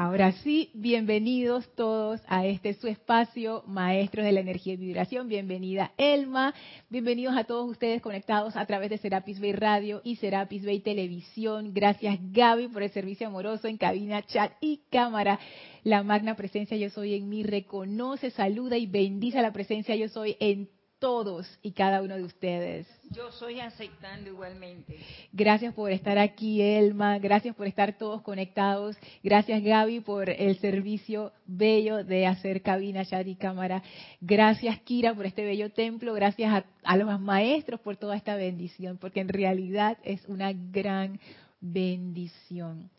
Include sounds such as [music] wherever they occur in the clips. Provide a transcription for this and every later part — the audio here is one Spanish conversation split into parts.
Ahora sí, bienvenidos todos a este su espacio, Maestros de la Energía y Vibración. Bienvenida Elma, bienvenidos a todos ustedes conectados a través de Serapis Bay Radio y Serapis Bay Televisión. Gracias Gaby por el servicio amoroso en cabina, chat y cámara. La magna presencia yo soy en mí reconoce, saluda y bendice la presencia yo soy en todos y cada uno de ustedes. Yo soy aceptando igualmente. Gracias por estar aquí, Elma. Gracias por estar todos conectados. Gracias, Gaby, por el servicio bello de hacer cabina, chat y cámara. Gracias, Kira, por este bello templo. Gracias a, a los maestros por toda esta bendición, porque en realidad es una gran bendición.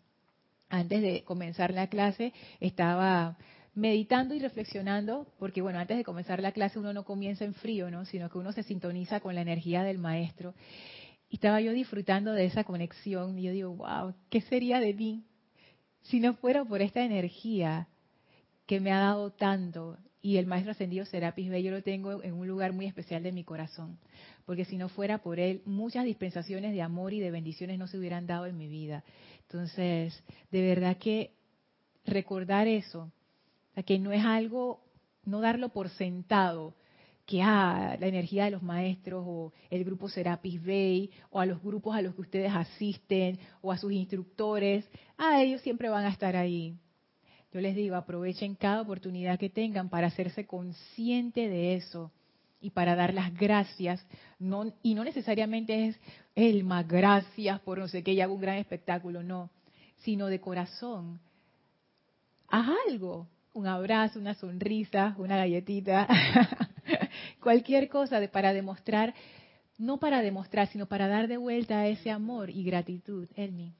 Antes de comenzar la clase, estaba meditando y reflexionando, porque bueno, antes de comenzar la clase uno no comienza en frío, ¿no? Sino que uno se sintoniza con la energía del maestro. Y estaba yo disfrutando de esa conexión y yo digo, wow, ¿qué sería de mí si no fuera por esta energía que me ha dado tanto? Y el maestro ascendido Serapis Bey yo lo tengo en un lugar muy especial de mi corazón, porque si no fuera por él, muchas dispensaciones de amor y de bendiciones no se hubieran dado en mi vida. Entonces, de verdad que recordar eso, que no es algo, no darlo por sentado, que ah, la energía de los maestros o el grupo Serapis Bay o a los grupos a los que ustedes asisten o a sus instructores, ah, ellos siempre van a estar ahí. Yo les digo, aprovechen cada oportunidad que tengan para hacerse consciente de eso y para dar las gracias. No, y no necesariamente es el más gracias por no sé qué y hago un gran espectáculo, no, sino de corazón. Haz algo, un abrazo, una sonrisa, una galletita, [laughs] cualquier cosa de, para demostrar, no para demostrar, sino para dar de vuelta ese amor y gratitud, Elmi.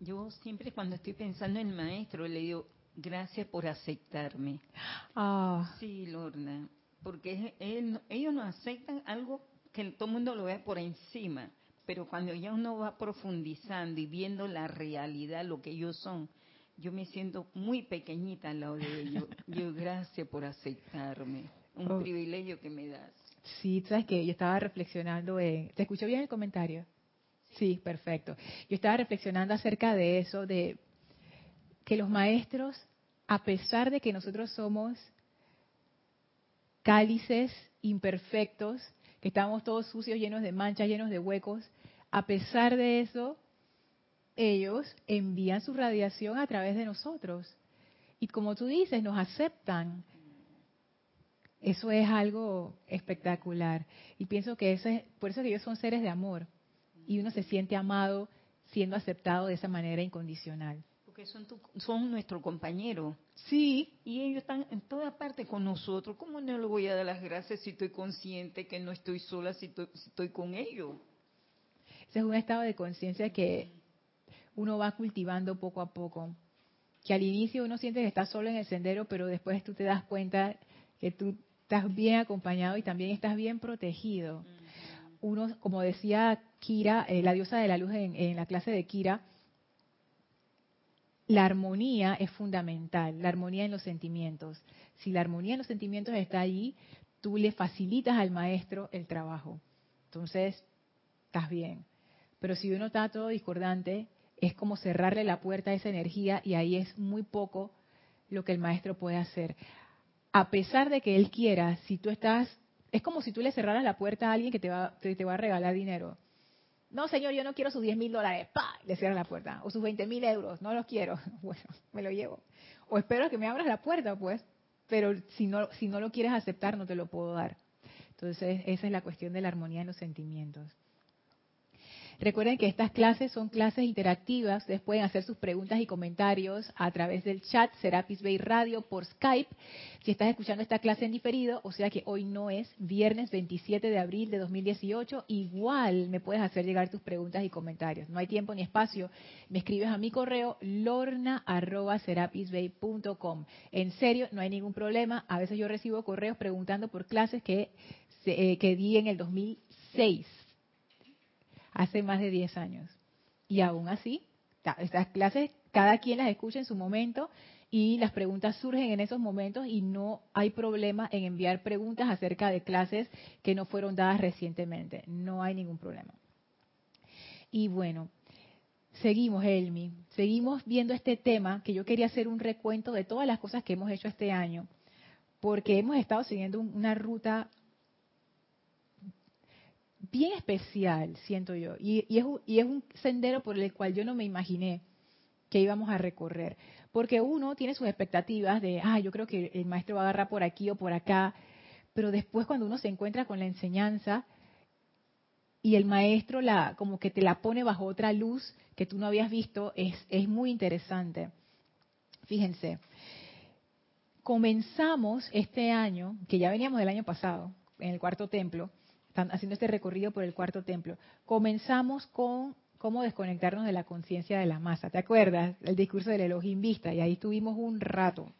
Yo siempre cuando estoy pensando en el maestro le digo, gracias por aceptarme. Ah. Sí, Lorna, porque ellos no aceptan algo que todo el mundo lo vea por encima, pero cuando ya uno va profundizando y viendo la realidad, lo que ellos son, yo me siento muy pequeñita al lado de ellos. Yo [laughs] gracias por aceptarme. Un oh. privilegio que me das. Sí, sabes que yo estaba reflexionando en... ¿Te escuchó bien el comentario? Sí, perfecto. Yo estaba reflexionando acerca de eso, de que los maestros, a pesar de que nosotros somos cálices imperfectos, que estamos todos sucios, llenos de manchas, llenos de huecos, a pesar de eso, ellos envían su radiación a través de nosotros. Y como tú dices, nos aceptan. Eso es algo espectacular. Y pienso que eso es, por eso que ellos son seres de amor. Y uno se siente amado siendo aceptado de esa manera incondicional. Porque son, son nuestro compañero. Sí. Y ellos están en toda parte con nosotros. ¿Cómo no le voy a dar las gracias si estoy consciente que no estoy sola, si estoy, si estoy con ellos? Ese es un estado de conciencia que uno va cultivando poco a poco. Que al inicio uno siente que está solo en el sendero, pero después tú te das cuenta que tú estás bien acompañado y también estás bien protegido. Uno, como decía Kira, eh, la diosa de la luz en, la clase de Kira, la armonía es fundamental, la armonía en los sentimientos. Si la armonía en los sentimientos está allí, tú le facilitas al maestro el trabajo. Entonces, estás bien. Pero si uno está todo discordante, es como cerrarle la puerta a esa energía y ahí es muy poco lo que el maestro puede hacer. A pesar de que él quiera, si tú estás, es como si tú le cerraras la puerta a alguien que te va, a regalar dinero. No, señor, yo no quiero sus 10 mil dólares. ¡Pah! Le cierras la puerta. O sus 20 mil euros. No los quiero. [laughs] Bueno, me lo llevo. O espero que me abras la puerta, pues. Pero si no, si no lo quieres aceptar, no te lo puedo dar. Entonces, esa es la cuestión de la armonía en los sentimientos. Recuerden que estas clases son clases interactivas. Ustedes pueden hacer sus preguntas y comentarios a través del chat Serapis Bay Radio por Skype. Si estás escuchando esta clase en diferido, o sea que hoy no es viernes 27 de abril de 2018, igual me puedes hacer llegar tus preguntas y comentarios. No hay tiempo ni espacio. Me escribes a mi correo lorna.serapisbay.com. En serio, no hay ningún problema. A veces yo recibo correos preguntando por clases que, eh, que di en el 2006 hace más de 10 años. Y aún así, estas clases, cada quien las escucha en su momento y las preguntas surgen en esos momentos y no hay problema en enviar preguntas acerca de clases que no fueron dadas recientemente. No hay ningún problema. Y bueno, seguimos, Elmi, seguimos viendo este tema que yo quería hacer un recuento de todas las cosas que hemos hecho este año, porque hemos estado siguiendo una ruta bien especial, siento yo, y, es, es un sendero por el cual yo no me imaginé que íbamos a recorrer, porque uno tiene sus expectativas de, ah, yo creo que el maestro va a agarrar por aquí o por acá, pero después cuando uno se encuentra con la enseñanza, y el maestro la como que te la pone bajo otra luz que tú no habías visto, es, es muy interesante. Fíjense, comenzamos este año, que ya veníamos del año pasado, en el cuarto templo, haciendo este recorrido por el cuarto templo, comenzamos con cómo desconectarnos de la conciencia de la masa. ¿Te acuerdas? El discurso del Elohim Vista, y ahí estuvimos un rato.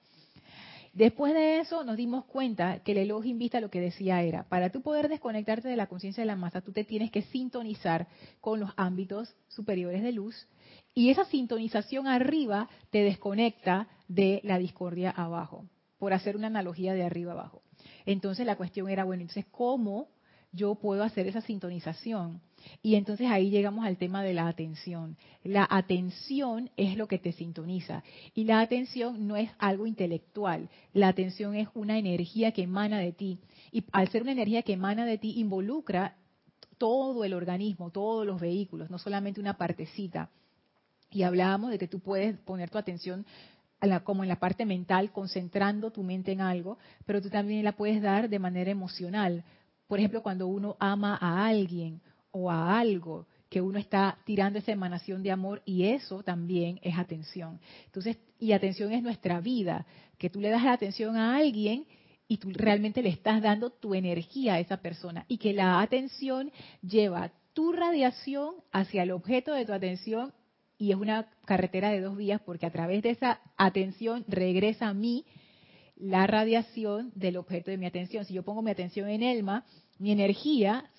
Después de eso nos dimos cuenta que el elogio invita lo que decía era, para tú poder desconectarte de la conciencia de la masa, tú te tienes que sintonizar con los ámbitos superiores de luz y esa sintonización arriba te desconecta de la discordia abajo, por hacer una analogía de arriba abajo. Entonces la cuestión era, bueno, entonces, ¿cómo yo puedo hacer esa sintonización? Y entonces ahí llegamos al tema de la atención. La atención es lo que te sintoniza. Y la atención no es algo intelectual. La atención es una energía que emana de ti. Y al ser una energía que emana de ti, involucra todo el organismo, todos los vehículos, no solamente una partecita. Y hablábamos de que tú puedes poner tu atención como en la parte mental, concentrando tu mente en algo, pero tú también la puedes dar de manera emocional. Por ejemplo, cuando uno ama a alguien o a algo que uno está tirando esa emanación de amor y eso también es atención. Entonces, y atención es nuestra vida, que tú le das la atención a alguien y tú realmente le estás dando tu energía a esa persona y que la atención lleva tu radiación hacia el objeto de tu atención y es una carretera de dos vías porque a través de esa atención regresa a mí la radiación del objeto de mi atención. Si yo pongo mi atención en Elma, mi energía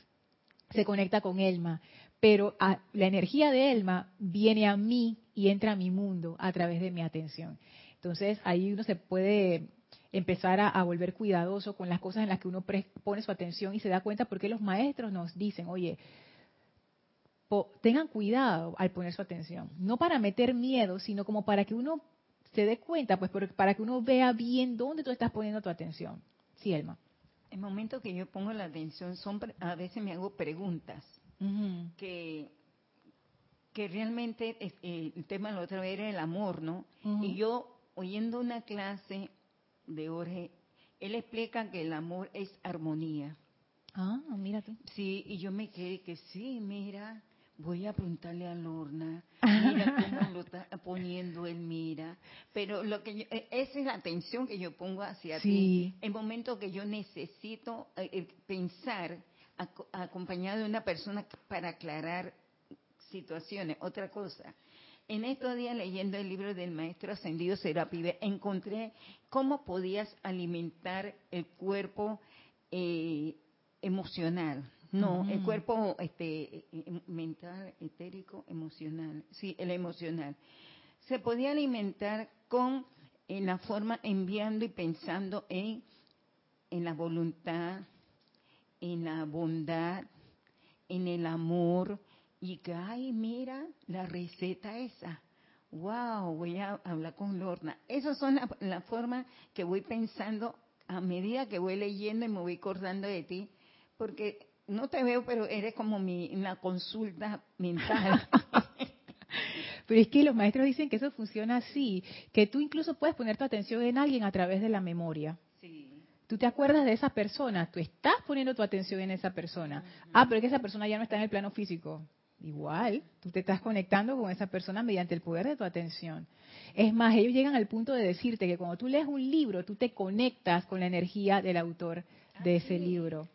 se conecta con Elma, pero la energía de Elma viene a mí y entra a mi mundo a través de mi atención. Entonces ahí uno se puede empezar a, volver cuidadoso con las cosas en las que uno pone su atención y se da cuenta porque los maestros nos dicen, oye, tengan cuidado al poner su atención, no para meter miedo, sino como para que uno se dé cuenta, pues para que uno vea bien dónde tú estás poniendo tu atención. Sí, Elma. El momento que yo pongo la atención, son, a veces me hago preguntas que, que realmente eh, el tema de la otra vez era el amor, ¿no? Y yo, oyendo una clase de Jorge, él explica que el amor es armonía. Ah, mira tú. Sí, y yo me quedé que sí, mira, voy a preguntarle a Lorna, [laughs] mira cómo lo está poniendo él, mira. Pero lo que e, esa es la atención que yo pongo hacia ti. El momento que yo necesito eh, eh, pensar acompañado de una persona para aclarar situaciones. Otra cosa, en estos días leyendo el libro del maestro ascendido Serapide, encontré cómo podías alimentar el cuerpo eh, emocional no, el cuerpo este, e, e, mental, etérico, emocional. Sí, el emocional. Se podía alimentar con en la forma enviando y pensando en, en la voluntad, en la bondad, en el amor. Y que, ay, mira la receta esa. Wow, voy a hablar con Lorna. Esas son la, la forma que voy pensando a medida que voy leyendo y me voy acordando de ti. Porque no te veo, pero eres como mi, una consulta mental. [laughs] pero es que los maestros dicen que eso funciona así, que tú incluso puedes poner tu atención en alguien a través de la memoria. Sí. Tú te acuerdas de esa persona, tú estás poniendo tu atención en esa persona. Ah, pero es que esa persona ya no está en el plano físico. Igual, tú te estás conectando con esa persona mediante el poder de tu atención. Es más, ellos llegan al punto de decirte que cuando tú lees un libro, tú te conectas con la energía del autor de ese libro.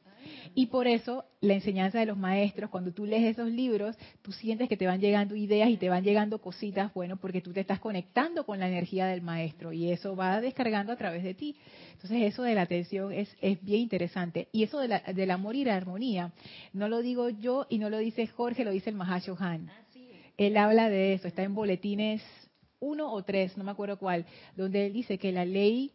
Y por eso la enseñanza de los maestros, cuando tú lees esos libros, tú sientes que te van llegando ideas y te van llegando cositas, bueno, porque tú te estás conectando con la energía del maestro y eso va descargando a través de ti. Entonces eso de la atención es, es bien interesante. Y eso de del amor y la armonía, no lo digo yo y no lo dice Jorge, lo dice el Mahashohan. Ah, él habla de eso, está en boletines uno o tres, no me acuerdo cuál, donde él dice que la ley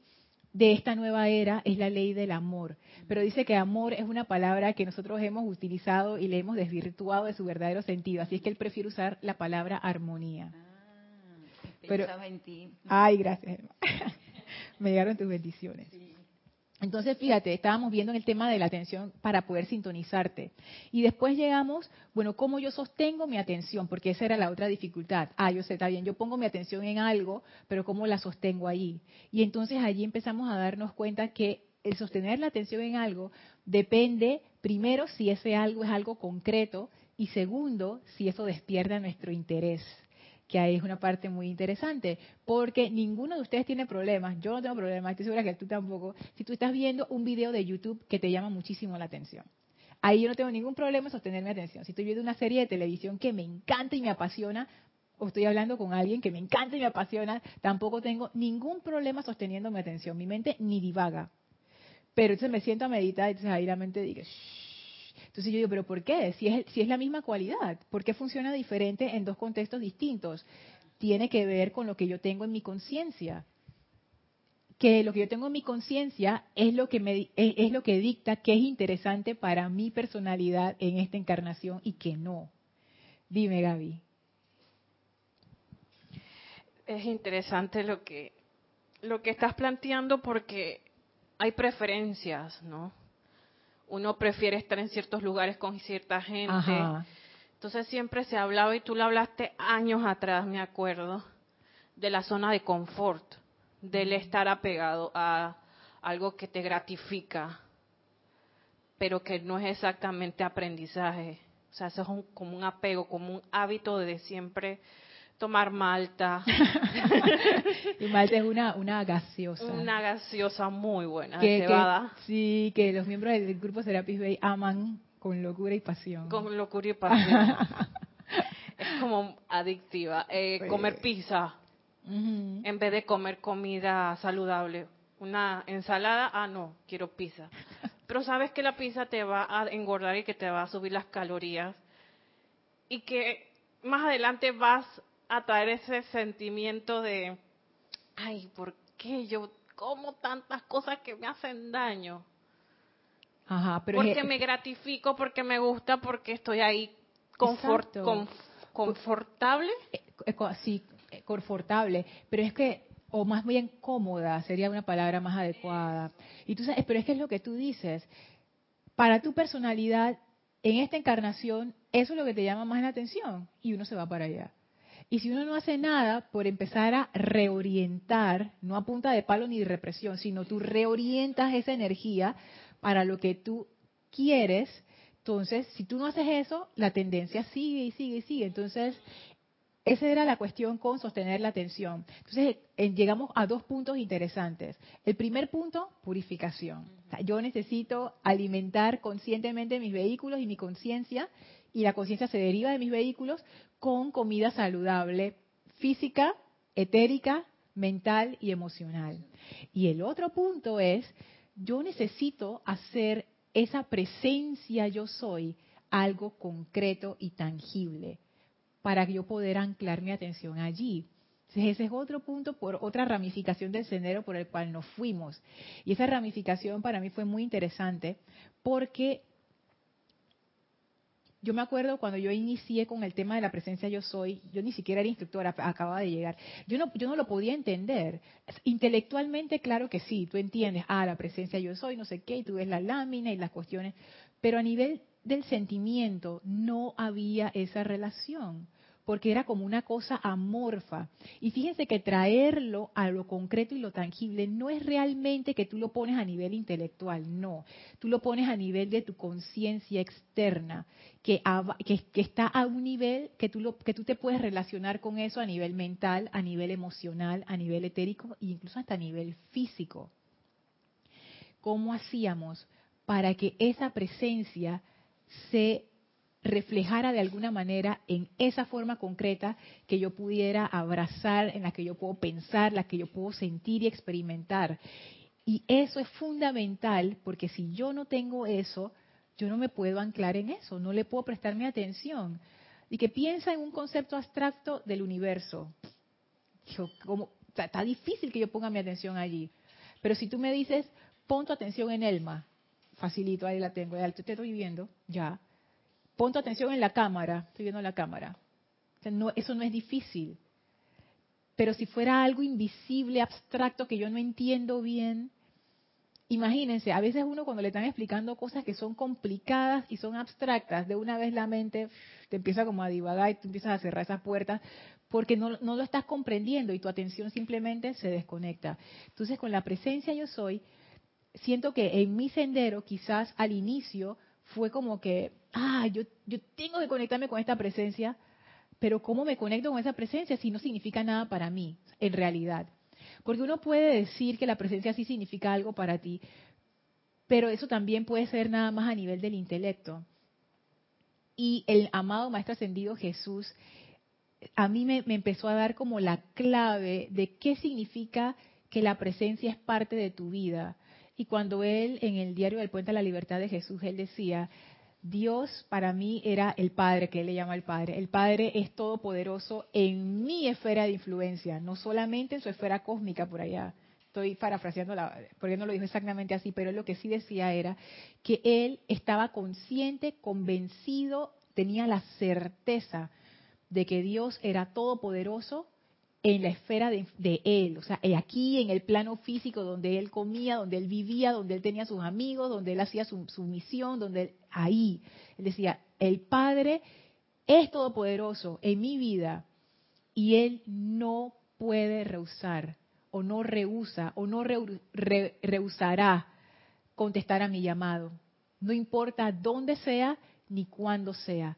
de esta nueva era es la ley del amor. Pero dice que amor es una palabra que nosotros hemos utilizado y le hemos desvirtuado de su verdadero sentido. Así es que él prefiere usar la palabra armonía. Ah, Pero, en ti. Ay, gracias. [laughs] Me llegaron tus bendiciones. Entonces, fíjate, estábamos viendo en el tema de la atención para poder sintonizarte. Y después llegamos, bueno, ¿cómo yo sostengo mi atención? Porque esa era la otra dificultad. Ah, yo sé, está bien, yo pongo mi atención en algo, pero ¿cómo la sostengo allí? Y entonces allí empezamos a darnos cuenta que el sostener la atención en algo depende, primero, si ese algo es algo concreto, y segundo, si eso despierta nuestro interés que ahí es una parte muy interesante, porque ninguno de ustedes tiene problemas, yo no tengo problemas, estoy segura que tú tampoco, si tú estás viendo un video de YouTube que te llama muchísimo la atención. Ahí yo no tengo ningún problema en sostener mi atención. Si estoy viendo una serie de televisión que me encanta y me apasiona, o estoy hablando con alguien que me encanta y me apasiona, tampoco tengo ningún problema sosteniendo mi atención. Mi mente ni divaga. Pero entonces me siento a meditar y entonces ahí la mente dice, entonces yo digo, ¿pero por qué? Si es, si es la misma cualidad, ¿por qué funciona diferente en dos contextos distintos? Tiene que ver con lo que yo tengo en mi conciencia. Que lo que yo tengo en mi conciencia es lo que me es, lo que dicta qué es interesante para mi personalidad en esta encarnación y que no. Dime, Gaby. Es interesante lo que lo que estás planteando porque hay preferencias, ¿no? Uno prefiere estar en ciertos lugares con cierta gente. Entonces siempre se hablaba, y tú lo hablaste años atrás, me acuerdo, de la zona de confort, del estar apegado a algo que te gratifica, pero que no es exactamente aprendizaje. O sea, eso es como un apego, como un hábito de siempre tomar malta. [laughs] y malta es una, una gaseosa. Una gaseosa muy buena, que, sí, que los miembros del grupo Serapis Bay aman con locura y pasión. Con locura y [laughs] pasión. es como adictiva. Eh, pues, comer pizza en vez de comer comida saludable. Una ensalada, ah, no, quiero pizza. Pero sabes que la pizza te va a engordar y que te va a subir las calorías. Y que más adelante vas a traer ese sentimiento de, ay, ¿por qué yo como tantas cosas que me hacen daño? Ajá, pero porque me gratifico, porque me gusta, porque estoy ahí confort, confortable. Eh, eh, sí, eh, confortable, pero es que o más bien cómoda sería una palabra más adecuada. Y tú sabes, pero es que es lo que tú dices. Para tu personalidad, en esta encarnación, eso es lo que te llama más la atención y uno se va para allá. Y si uno no hace nada por empezar a reorientar, no a punta de palo ni de represión, sino tú reorientas esa energía para lo que tú quieres, entonces si tú no haces eso, la tendencia sigue y sigue y sigue. Entonces, esa era la cuestión con sostener la atención. Entonces, llegamos a dos puntos interesantes. El primer punto, purificación. yo necesito alimentar conscientemente mis vehículos y mi conciencia y la conciencia se deriva de mis vehículos con comida saludable, física, etérica, mental y emocional. Y el otro punto es, yo necesito hacer esa presencia yo soy algo concreto y tangible para que yo poder anclar mi atención allí. ese es otro punto por otra ramificación del sendero por el cual nos fuimos. Y esa ramificación para mí fue muy interesante porque yo me acuerdo cuando yo inicié con el tema de la presencia yo soy, yo ni siquiera era instructora, acababa de llegar. Yo no, yo no lo podía entender. Intelectualmente, claro que sí, tú entiendes, ah, la presencia yo soy, no sé qué, y tú ves la lámina y las cuestiones, pero a nivel del sentimiento no había esa relación porque era como una cosa amorfa. Y fíjense que traerlo a lo concreto y lo tangible no es realmente que tú lo pones a nivel intelectual, no. Tú lo pones a nivel de tu conciencia externa, que, que, está a un nivel que tú, lo, que tú te puedes relacionar con eso a nivel mental, a nivel emocional, a nivel etérico e incluso hasta a nivel físico. ¿Cómo hacíamos para que esa presencia se reflejara de alguna manera en esa forma concreta que yo pudiera abrazar, en la que yo puedo pensar, la que yo puedo sentir y experimentar. Y eso es fundamental porque si yo no tengo eso, yo no me puedo anclar en eso, no le puedo prestar mi atención. Y que piensa en un concepto abstracto del universo. está difícil que yo ponga mi atención allí. Pero si tú me dices, pon tu atención en Elma, facilito, ahí la tengo, ya te estoy viendo, ya. Pon tu atención en la cámara, estoy viendo la cámara. no, eso no es difícil. Pero si fuera algo invisible, abstracto, que yo no entiendo bien, imagínense, a veces uno cuando le están explicando cosas que son complicadas y son abstractas, de una vez la mente te empieza como a divagar y tú empiezas a cerrar esas puertas porque no lo estás comprendiendo y tu atención simplemente se desconecta. Entonces con la presencia yo soy, siento que en mi sendero quizás al inicio fue como que, ah, yo, yo tengo que conectarme con esta presencia, pero ¿cómo me conecto con esa presencia si no significa nada para mí, en realidad? Porque uno puede decir que la presencia sí significa algo para ti, pero eso también puede ser nada más a nivel del intelecto. Y el amado Maestro Ascendido Jesús a mí me, me, empezó a dar como la clave de qué significa que la presencia es parte de tu vida. Y cuando él, en el diario del Puente a la Libertad de Jesús, él decía, Dios para mí era el Padre, que él le llama el Padre. El Padre es todopoderoso en mi esfera de influencia, no solamente en su esfera cósmica por allá. Estoy parafraseando, la, porque no lo dijo exactamente así, pero lo que sí decía era que él estaba consciente, convencido, tenía la certeza de que Dios era todopoderoso en la esfera de, él, o sea, aquí en el plano físico donde él comía, donde él vivía, donde él tenía sus amigos, donde él hacía su, misión, donde ahí, él decía, el Padre es todopoderoso en mi vida y él no puede rehusar o no rehúsa o no rehusará contestar a mi llamado, no importa dónde sea ni cuándo sea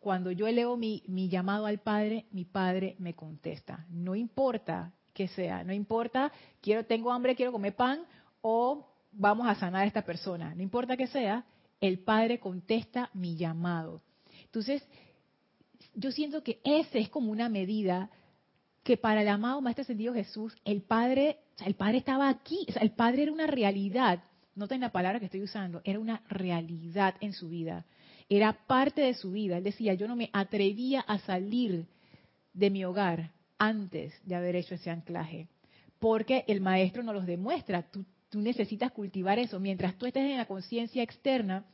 cuando yo elevo mi, llamado al Padre, mi Padre me contesta. No importa que sea, no importa, quiero, tengo hambre, quiero comer pan o vamos a sanar a esta persona. No importa que sea, el Padre contesta mi llamado. Entonces, yo siento que esa es como una medida que para el amado Maestro Ascendido Jesús, el Padre, el Padre estaba aquí, el Padre era una realidad. Noten la palabra que estoy usando, era una realidad en su vida era parte de su vida. Él decía, yo no me atrevía a salir de mi hogar antes de haber hecho ese anclaje, porque el maestro nos los demuestra. Tú, necesitas cultivar eso. Mientras tú estés en la conciencia externa,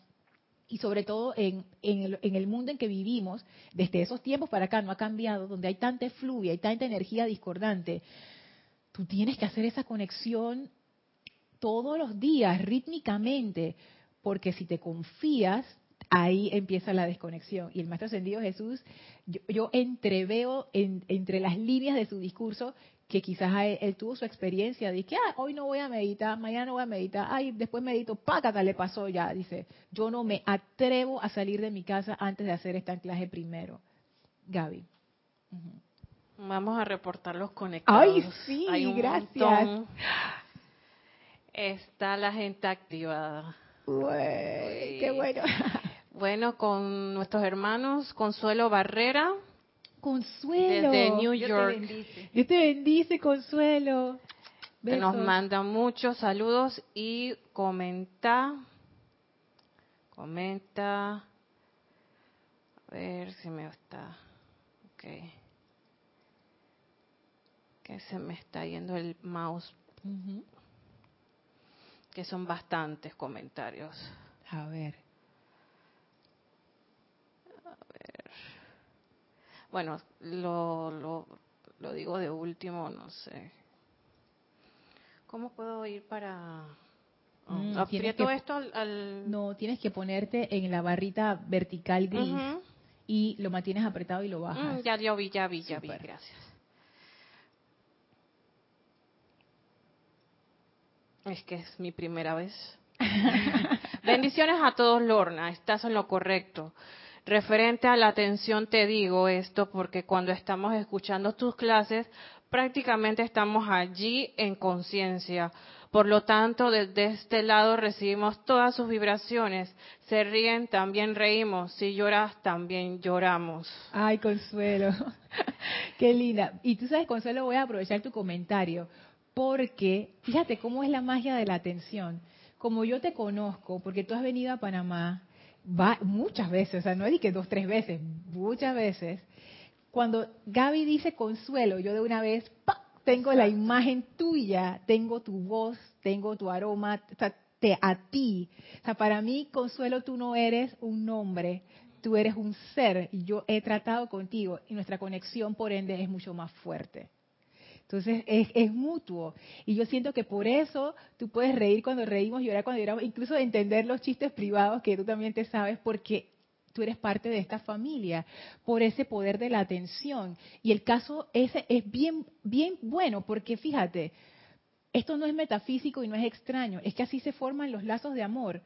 y sobre todo en, el, mundo en que vivimos, desde esos tiempos para acá no ha cambiado, donde hay tanta efluvia y tanta energía discordante, tú tienes que hacer esa conexión todos los días, rítmicamente, porque si te confías, ahí empieza la desconexión. Y el Maestro Ascendido Jesús, yo, entreveo entre las líneas de su discurso que quizás él, tuvo su experiencia de que ah, hoy no voy a meditar, mañana no voy a meditar, ay, después medito, pácata, le pasó ya. Dice, yo no me atrevo a salir de mi casa antes de hacer este anclaje primero. Gaby. Vamos a reportar los conectados. Ay, sí, gracias. Está la gente activada. qué bueno. Bueno, con nuestros hermanos Consuelo Barrera. Consuelo. Desde New York. Dios te bendice, Consuelo. Que nos manda muchos saludos y comenta. Comenta. A ver si me está. Ok. Que se me está yendo el mouse. Que son bastantes comentarios. A ver. Bueno, lo, lo, lo digo de último, no sé. ¿Cómo puedo ir para... Mm, aprieto esto al, No, tienes que ponerte en la barrita vertical gris y lo mantienes apretado y lo bajas. Mm, ya, ya vi, ya vi, ya vi, gracias. Es que es mi primera vez. [laughs] Bendiciones a todos, Lorna. Estás en lo correcto. Referente a la atención te digo esto porque cuando estamos escuchando tus clases, prácticamente estamos allí en conciencia. Por lo tanto, desde este lado recibimos todas sus vibraciones. Se ríen, también reímos. Si lloras, también lloramos. Ay, Consuelo. [laughs] Qué linda. Y tú sabes, Consuelo, voy a aprovechar tu comentario. Porque, fíjate cómo es la magia de la atención. Como yo te conozco, porque tú has venido a Panamá, va, muchas veces, o sea, no es que dos, tres veces, muchas veces. Cuando Gaby dice consuelo, yo de una vez tengo la imagen tuya, tengo tu voz, tengo tu aroma, te, a ti. O sea, para mí, Consuelo, tú no eres un nombre, tú eres un ser y yo he tratado contigo y nuestra conexión, por ende, es mucho más fuerte. Entonces es, es, mutuo. Y yo siento que por eso tú puedes reír cuando reímos, llorar cuando lloramos, incluso entender los chistes privados que tú también te sabes, porque tú eres parte de esta familia, por ese poder de la atención. Y el caso ese es bien, bien bueno, porque fíjate, esto no es metafísico y no es extraño, es que así se forman los lazos de amor.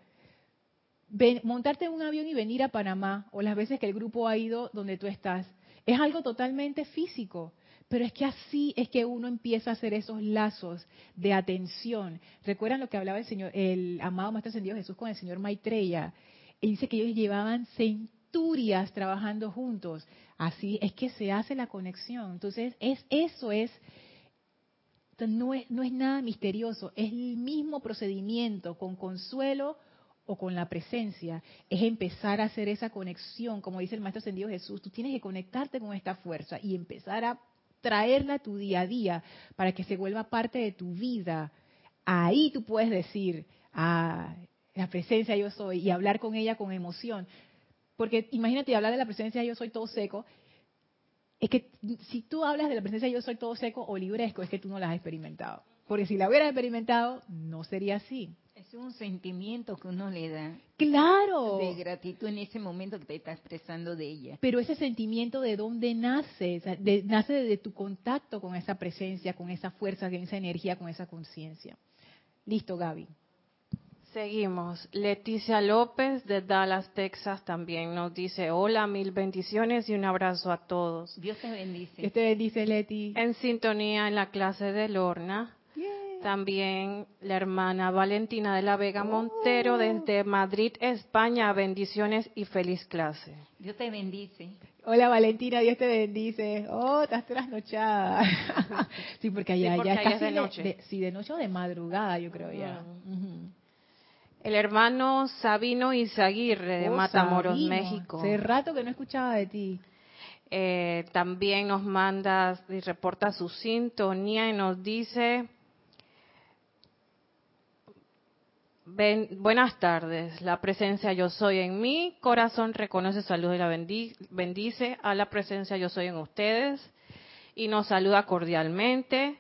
montarte en un avión y venir a Panamá, o las veces que el grupo ha ido donde tú estás, es algo totalmente físico. Pero es que así es que uno empieza a hacer esos lazos de atención. ¿Recuerdan lo que hablaba el Señor, el amado Maestro Ascendido Jesús con el Señor Maitreya? Y dice que ellos llevaban centurias trabajando juntos. Así es que se hace la conexión. Entonces, es, eso es no, es, no es nada misterioso, es el mismo procedimiento con consuelo o con la presencia, es empezar a hacer esa conexión, como dice el Maestro Ascendido Jesús, tú tienes que conectarte con esta fuerza y empezar a traerla a tu día a día para que se vuelva parte de tu vida. Ahí tú puedes decir, ah, la presencia yo soy y hablar con ella con emoción. Porque imagínate hablar de la presencia yo soy todo seco. Es que si tú hablas de la presencia yo soy todo seco o libresco, es que tú no la has experimentado. Porque si la hubieras experimentado, no sería así. Es un sentimiento que uno le da. Claro. De gratitud en ese momento que te está expresando de ella. Pero ese sentimiento de dónde nace, nace de tu contacto con esa presencia, con esa fuerza, con esa energía, con esa conciencia. Listo, Gaby. Seguimos. Leticia López de Dallas, Texas también nos dice, hola, mil bendiciones y un abrazo a todos. Dios te bendice. Dios te bendice, Leti. En sintonía en la clase de Lorna. También la hermana Valentina de la Vega Montero desde Madrid, España. Bendiciones y feliz clase. Dios te bendice. Hola Valentina, Dios te bendice. Oh, estás trasnochada. [laughs] sí, porque allá, ya está de noche. sí, de noche o de madrugada, yo creo ya. El hermano Sabino Izaguirre de oh, Matamoros, México. Hace rato que no escuchaba de ti. Eh, también nos manda y reporta su sintonía y nos dice, buenas tardes, la presencia yo soy en mi corazón reconoce, salud y la bendice a la presencia yo soy en ustedes y nos saluda cordialmente.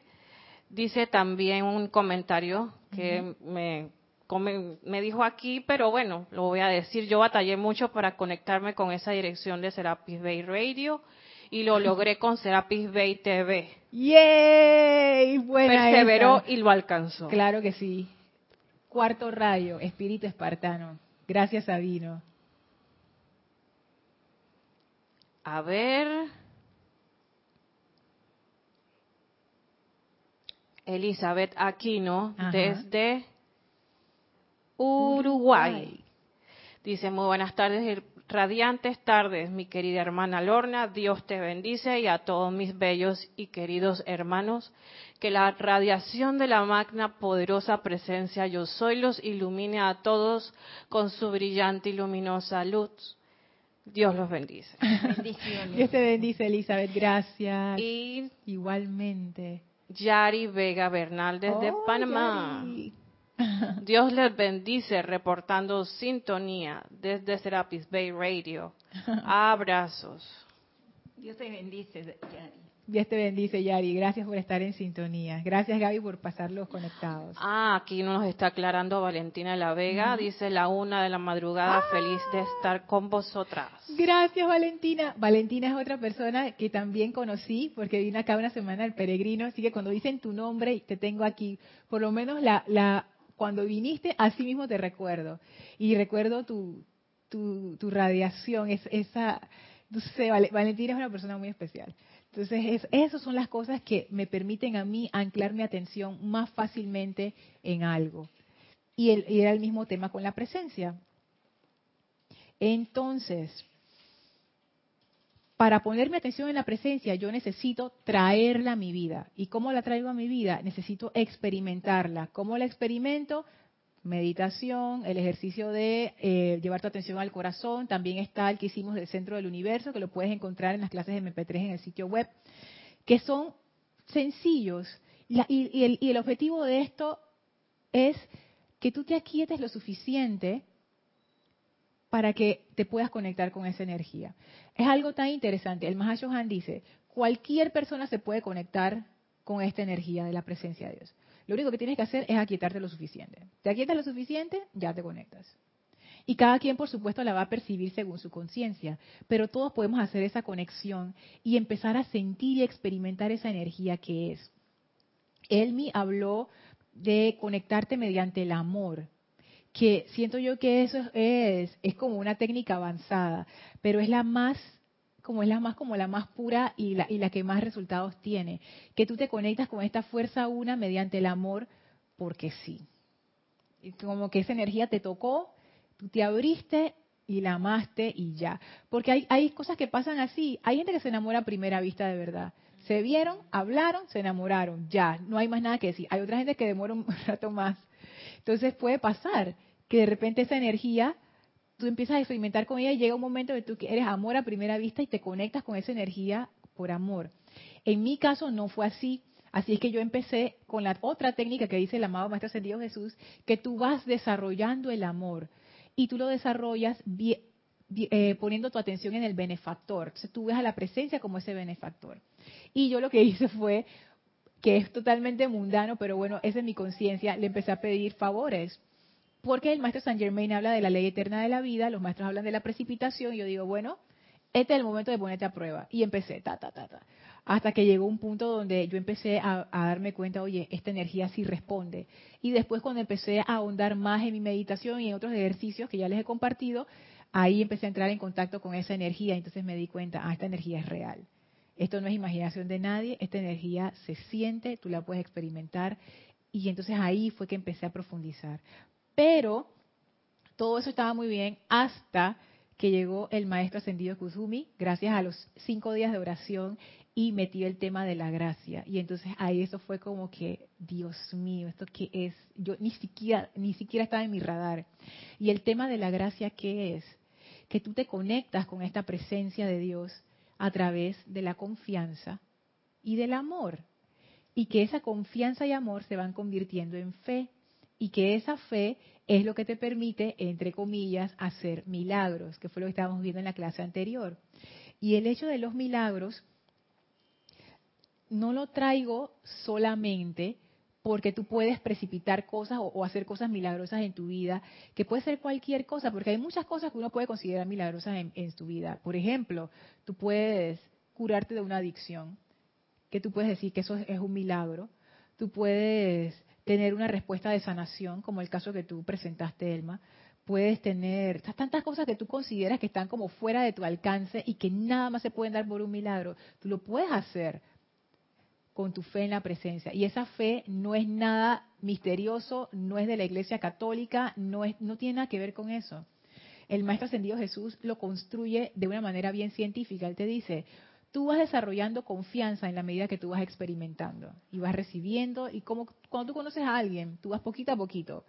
Dice también un comentario que me me dijo aquí, pero bueno, lo voy a decir, yo batallé mucho para conectarme con esa dirección de Serapis Bay Radio y lo logré con Serapis Bay TV. ¡Yay! Buena Perseveró y lo alcanzó. Claro que sí. Cuarto rayo, espíritu espartano. Gracias, Sabino. A ver. Elizabeth Aquino, desde Uruguay. Dice, muy buenas tardes, radiantes tardes, mi querida hermana Lorna. Dios te bendice y a todos mis bellos y queridos hermanos. Que la radiación de la magna poderosa presencia yo soy los ilumine a todos con su brillante y luminosa luz. Dios los bendice. [laughs] Dios te bendice, Elizabeth. Gracias. Y igualmente. Yari Vega Bernal desde Panamá. [laughs] Dios les bendice reportando sintonía desde Serapis Bay Radio. [laughs] Abrazos. Dios te bendice, Yari. Dios te bendice, Yari. Gracias por estar en sintonía. Gracias, Gaby, por pasarlos conectados. Ah, aquí nos está aclarando Valentina La Vega. Dice la una de la madrugada, ah. feliz de estar con vosotras. Gracias, Valentina. Valentina es otra persona que también conocí porque vine acá una semana al peregrino. Así que cuando dicen tu nombre, te tengo aquí. Por lo menos la, la cuando viniste, así mismo te recuerdo. Y recuerdo tu, tu, radiación, es, esa, no sé, Valentina es una persona muy especial. Entonces, es, esas son las cosas que me permiten a mí anclar mi atención más fácilmente en algo. Y, era el mismo tema con la presencia. Entonces, para ponerme atención en la presencia, yo necesito traerla a mi vida. ¿Y cómo la traigo a mi vida? Necesito experimentarla. ¿Cómo la experimento? Meditación, el ejercicio de eh, llevar tu atención al corazón. También está el que hicimos del centro del universo, que lo puedes encontrar en las clases de MP3 en el sitio web, que son sencillos. Y, el, y el objetivo de esto es que tú te aquietes lo suficiente para que te puedas conectar con esa energía. Es algo tan interesante. El Mahashohan dice, cualquier persona se puede conectar con esta energía de la presencia de Dios. Lo único que tienes que hacer es aquietarte lo suficiente. Te aquietas lo suficiente, ya te conectas. Y cada quien, por supuesto, la va a percibir según su conciencia. Pero todos podemos hacer esa conexión y empezar a sentir y experimentar esa energía que es. Elmi habló de conectarte mediante el amor, que siento yo que eso es, es como una técnica avanzada, pero es la más como es la más como la más pura y la, y la que más resultados tiene, que tú te conectas con esta fuerza una mediante el amor porque sí. Y como que esa energía te tocó, tú te abriste y la amaste y ya. Porque hay, hay cosas que pasan así. Hay gente que se enamora a primera vista de verdad. Se vieron, hablaron, se enamoraron, ya, no hay más nada que decir. Hay otra gente que demora un [laughs] rato más. Entonces puede pasar que de repente esa energía, tú empiezas a experimentar con ella y llega un momento que tú eres amor a primera vista y te conectas con esa energía por amor. En mi caso no fue así. Así es que yo empecé con la otra técnica que dice el amado Maestro Ascendido Jesús, que tú vas desarrollando el amor y tú lo desarrollas eh, poniendo tu atención en el benefactor. Entonces tú ves a la presencia como ese benefactor. Y yo lo que hice fue, que es totalmente mundano, pero bueno, esa es mi conciencia, le empecé a pedir favores. Porque el maestro Saint Germain habla de la ley eterna de la vida, los maestros hablan de la precipitación, y yo digo, bueno, este es el momento de ponerte a prueba. Y empecé, ta, ta, ta, ta. Hasta que llegó un punto donde yo empecé a, a, darme cuenta, oye, esta energía sí responde. Y después cuando empecé a ahondar más en mi meditación y en otros ejercicios que ya les he compartido, ahí empecé a entrar en contacto con esa energía. Entonces me di cuenta, ah, esta energía es real. Esto no es imaginación de nadie, esta energía se siente, tú la puedes experimentar. Y entonces ahí fue que empecé a profundizar. Pero todo eso estaba muy bien hasta que llegó el maestro ascendido Kuzumi, gracias a los cinco días de oración, y metió el tema de la gracia. Y entonces ahí eso fue como que, Dios mío, ¿esto qué es? Yo ni siquiera, ni siquiera estaba en mi radar. Y el tema de la gracia, ¿qué es? Que tú te conectas con esta presencia de Dios a través de la confianza y del amor. Y que esa confianza y amor se van convirtiendo en fe y que esa fe es lo que te permite, entre comillas, hacer milagros, que fue lo que estábamos viendo en la clase anterior. Y el hecho de los milagros no lo traigo solamente porque tú puedes precipitar cosas o, hacer cosas milagrosas en tu vida, que puede ser cualquier cosa, porque hay muchas cosas que uno puede considerar milagrosas en, en tu vida. Por ejemplo, tú puedes curarte de una adicción, que tú puedes decir que eso es un milagro. Tú puedes tener una respuesta de sanación, como el caso que tú presentaste, Elma. Puedes tener tantas cosas que tú consideras que están como fuera de tu alcance y que nada más se pueden dar por un milagro. Tú lo puedes hacer con tu fe en la presencia. Y esa fe no es nada misterioso, no es de la Iglesia Católica, no, es, no tiene nada que ver con eso. El Maestro Ascendido Jesús lo construye de una manera bien científica. Él te dice, tú vas desarrollando confianza en la medida que tú vas experimentando y vas recibiendo y como cuando tú conoces a alguien, tú vas poquito a poquito.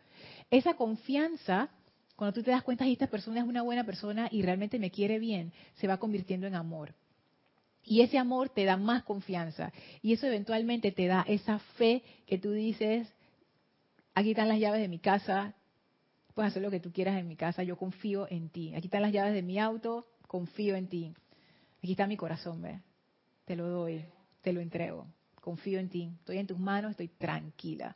Esa confianza, cuando tú te das cuenta que esta persona es una buena persona y realmente me quiere bien, se va convirtiendo en amor. Y ese amor te da más confianza y eso eventualmente te da esa fe que tú dices, aquí están las llaves de mi casa, puedes hacer lo que tú quieras en mi casa, yo confío en ti. Aquí están las llaves de mi auto, confío en ti. Aquí está mi corazón, ¿ves? Te lo doy, te lo entrego. Confío en ti, estoy en tus manos, estoy tranquila.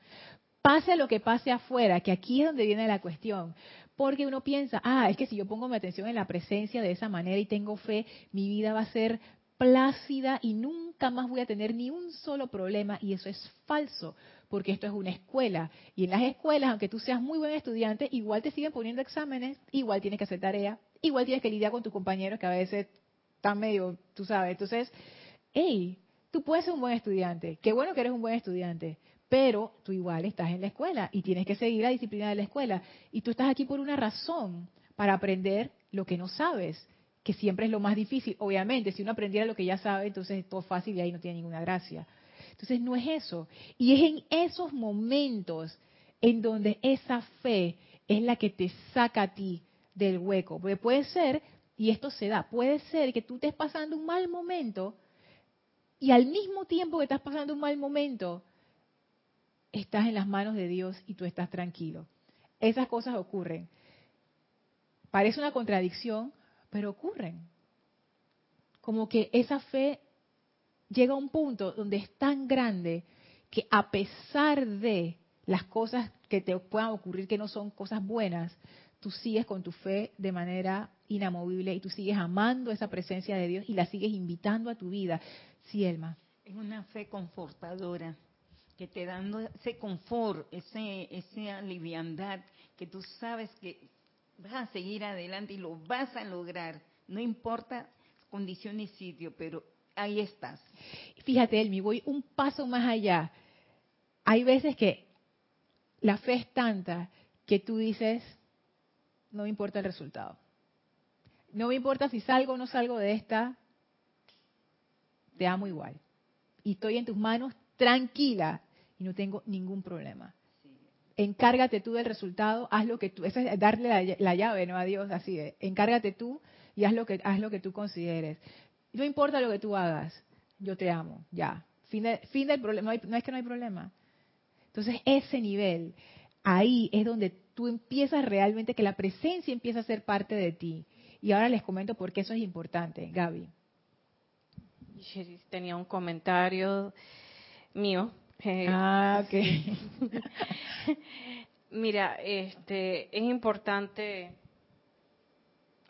Pase lo que pase afuera, que aquí es donde viene la cuestión. Porque uno piensa, ah, es que si yo pongo mi atención en la presencia de esa manera y tengo fe, mi vida va a ser plácida y nunca más voy a tener ni un solo problema. Y eso es falso, porque esto es una escuela. Y en las escuelas, aunque tú seas muy buen estudiante, igual te siguen poniendo exámenes, igual tienes que hacer tarea, igual tienes que lidiar con tus compañeros que a veces está medio, tú sabes. Entonces, hey, tú puedes ser un buen estudiante. Qué bueno que eres un buen estudiante. Pero tú igual estás en la escuela y tienes que seguir la disciplina de la escuela. Y tú estás aquí por una razón, para aprender lo que no sabes, que siempre es lo más difícil. Obviamente, si uno aprendiera lo que ya sabe, entonces es todo fácil y ahí no tiene ninguna gracia. Entonces no es eso. Y es en esos momentos en donde esa fe es la que te saca a ti del hueco. Porque puede ser y esto se da. Puede ser que tú estés pasando un mal momento, y al mismo tiempo que estás pasando un mal momento, estás en las manos de Dios y tú estás tranquilo. Esas cosas ocurren. Parece una contradicción, pero ocurren. Como que esa fe llega a un punto donde es tan grande que a pesar de las cosas que te puedan ocurrir que no son cosas buenas, tú sigues con tu fe de manera inamovible y tú sigues amando esa presencia de Dios y la sigues invitando a tu vida. Sí, Elma. Es una fe confortadora que te dando ese confort, ese, esa liviandad, que tú sabes que vas a seguir adelante y lo vas a lograr, no importa condición y sitio, pero ahí estás. Fíjate, Elmi, voy un paso más allá. Hay veces que la fe es tanta que tú dices, no me importa el resultado. No me importa si salgo o no salgo de esta, te amo igual. Y estoy en tus manos tranquila y no tengo ningún problema. Encárgate tú del resultado, haz lo que tú, eso es darle la, llave, ¿no? A Dios, así de, encárgate tú y haz lo que, haz lo que tú consideres. No importa lo que tú hagas, yo te amo, ya. Fin, fin del problema, no, es que no hay problema. Entonces, ese nivel, ahí es donde tú empiezas realmente, que la presencia empieza a ser parte de ti. Y ahora les comento por qué eso es importante, Gaby. Tenía un comentario mío. Eh, ah, ok. [laughs] Mira, este, es importante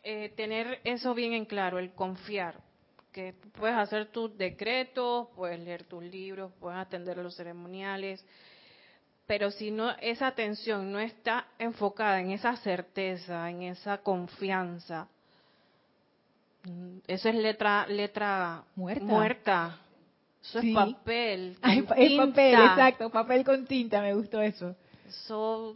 eh, tener eso bien en claro, el confiar. Que puedes hacer tus decretos, puedes leer tus libros, puedes atender los ceremoniales, pero si no esa atención no está enfocada en esa certeza, en esa confianza, mm, eso es letra letra muerta. Eso es papel. [laughs] es papel, exacto, papel con tinta, me gustó eso. Eso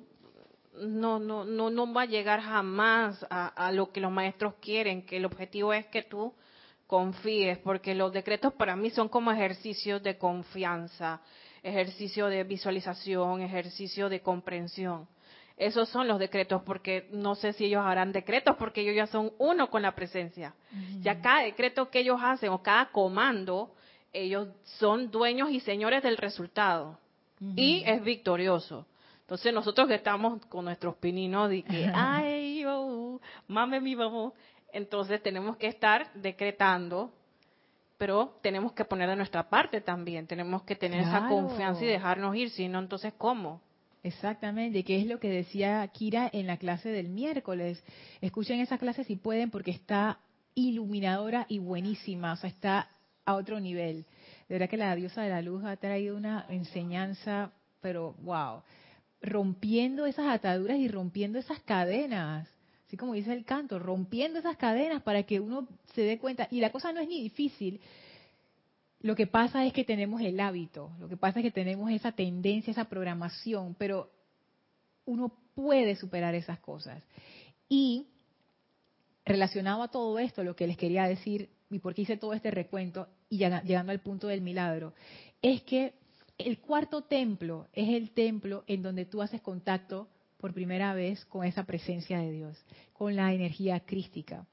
no, no, no, no va a llegar jamás a, a lo que los maestros quieren, que el objetivo es que tú confíes, porque los decretos para mí son como ejercicios de confianza ejercicio de visualización, ejercicio de comprensión. Esos son los decretos, porque no sé si ellos harán decretos, porque ellos ya son uno con la presencia. Ya cada decreto que ellos hacen o cada comando, ellos son dueños y señores del resultado. Y es victorioso. Entonces nosotros que estamos con nuestros pininos de que, ay, yo, mame mi vamos, entonces tenemos que estar decretando pero tenemos que poner de nuestra parte también, tenemos que tener esa confianza y dejarnos ir, si no, entonces ¿cómo? Exactamente, que es lo que decía Kira en la clase del miércoles. Escuchen esa clase si pueden porque está iluminadora y buenísima, o sea, está a otro nivel. De verdad que la diosa de la luz ha traído una enseñanza, pero wow, rompiendo esas ataduras y rompiendo esas cadenas así como dice el canto, rompiendo esas cadenas para que uno se dé cuenta. Y la cosa no es ni difícil. Lo que pasa es que tenemos el hábito, lo que pasa es que tenemos esa tendencia, esa programación, pero uno puede superar esas cosas. Y relacionado a todo esto, lo que les quería decir y por qué hice todo este recuento y llegando al punto del milagro, es que el cuarto templo es el templo en donde tú haces contacto por primera vez con esa presencia de Dios, con la energía crística.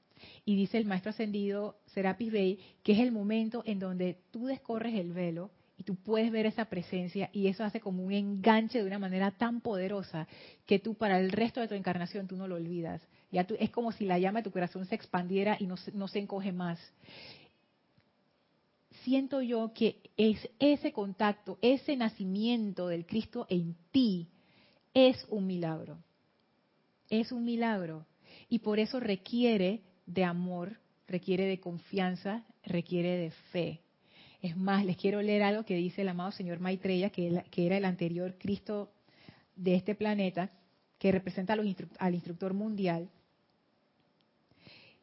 Y dice el maestro ascendido Serapis Bey que es el momento en donde tú descorres el velo y tú puedes ver esa presencia y eso hace como un enganche de una manera tan poderosa que tú para el resto de tu encarnación tú no lo olvidas. Ya tú, es como si la llama de tu corazón se expandiera y no, no se encoge más. Siento yo que es ese contacto, ese nacimiento del Cristo en ti, es un milagro. Es un milagro. Y por eso requiere de amor, requiere de confianza, requiere de fe. Es más, les quiero leer algo que dice el amado señor Maitreya, que, era el anterior Cristo de este planeta, que representa al instructor mundial.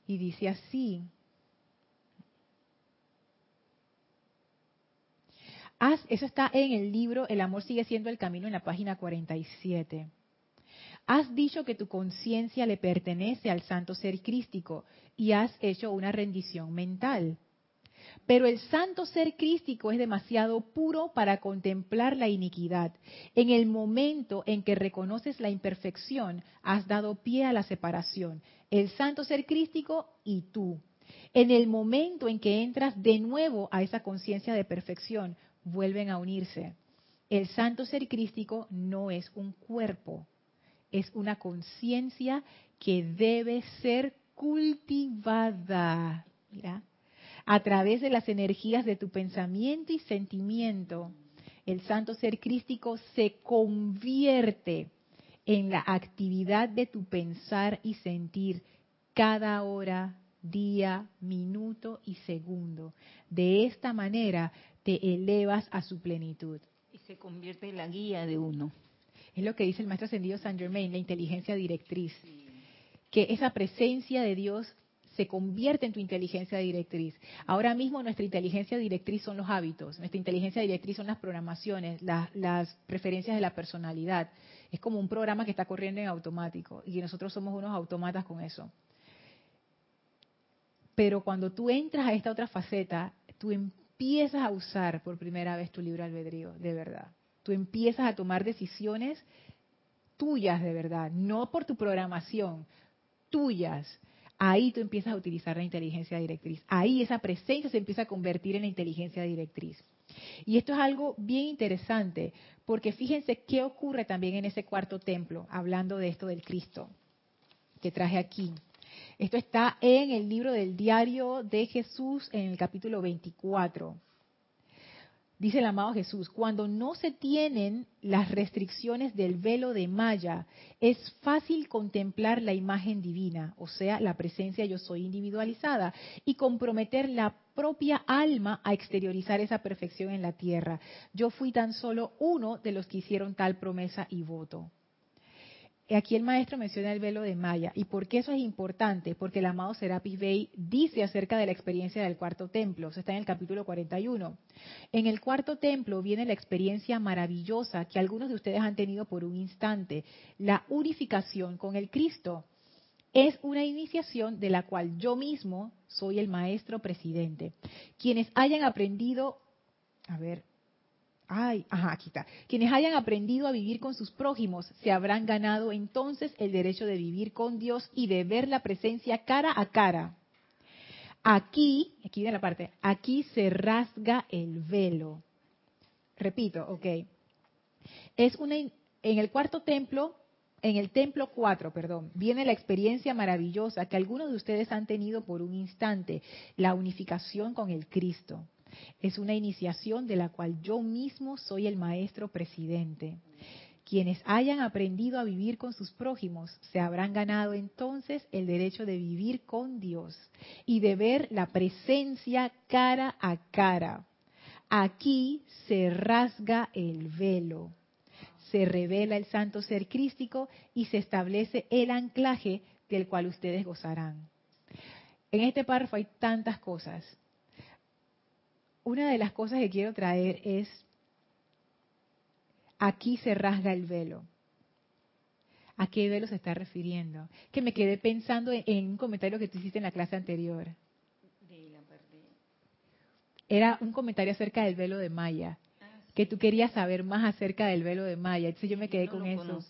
Y dice así, eso está en el libro El amor sigue siendo el camino en la página 47. Has dicho que tu conciencia le pertenece al santo ser crístico y has hecho una rendición mental. Pero el santo ser crístico es demasiado puro para contemplar la iniquidad. En el momento en que reconoces la imperfección, has dado pie a la separación. El santo ser crístico y tú. En el momento en que entras de nuevo a esa conciencia de perfección, vuelven a unirse. El santo ser crístico no es un cuerpo, es una conciencia que debe ser cultivada. Mira, a través de las energías de tu pensamiento y sentimiento, el santo ser crístico se convierte en la actividad de tu pensar y sentir cada hora, día, minuto y segundo. De esta manera te elevas a su plenitud. Y se convierte en la guía de uno. Es lo que dice el maestro ascendido Saint Germain, la inteligencia directriz. Que esa presencia de Dios se convierte en tu inteligencia directriz. Ahora mismo nuestra inteligencia directriz son los hábitos, nuestra inteligencia directriz son las programaciones, las preferencias de la personalidad. Es como un programa que está corriendo en automático y nosotros somos unos automatas con eso. Pero cuando tú entras a esta otra faceta, tú empiezas a usar por primera vez tu libre albedrío, de verdad. Tú empiezas a tomar decisiones tuyas de verdad, no por tu programación, tuyas. Ahí tú empiezas a utilizar la inteligencia directriz. Ahí esa presencia se empieza a convertir en la inteligencia directriz. Y esto es algo bien interesante, porque fíjense qué ocurre también en ese cuarto templo, hablando de esto del Cristo que traje aquí. Esto está en el libro del diario de Jesús en el capítulo 24. Dice el amado Jesús, cuando no se tienen las restricciones del velo de Maya, es fácil contemplar la imagen divina, o sea, la presencia yo soy individualizada, y comprometer la propia alma a exteriorizar esa perfección en la tierra. Yo fui tan solo uno de los que hicieron tal promesa y voto. Aquí el maestro menciona el velo de Maya. ¿Y por qué eso es importante? Porque el amado Serapis Bey dice acerca de la experiencia del cuarto templo. Eso está en el capítulo 41. En el cuarto templo viene la experiencia maravillosa que algunos de ustedes han tenido por un instante, la unificación con el Cristo. Es una iniciación de la cual yo mismo soy el maestro presidente. Quienes hayan aprendido, a ver, Ay, ajá, aquí está. Quienes hayan aprendido a vivir con sus prójimos se habrán ganado entonces el derecho de vivir con Dios y de ver la presencia cara a cara. Aquí, aquí viene la parte, aquí se rasga el velo. Repito, ok. Es una, en el cuarto templo, en el templo 4, perdón, viene la experiencia maravillosa que algunos de ustedes han tenido por un instante, la unificación con el Cristo. Es una iniciación de la cual yo mismo soy el maestro presidente. Quienes hayan aprendido a vivir con sus prójimos se habrán ganado entonces el derecho de vivir con Dios y de ver la presencia cara a cara. Aquí se rasga el velo, se revela el santo ser crístico y se establece el anclaje del cual ustedes gozarán. En este párrafo hay tantas cosas, una de las cosas que quiero traer es, aquí se rasga el velo. ¿A qué velo se está refiriendo? Que me quedé pensando en, un comentario que tú hiciste en la clase anterior. Era un comentario acerca del velo de Maya que tú querías saber más acerca del velo de Maya. Entonces yo me quedé con eso.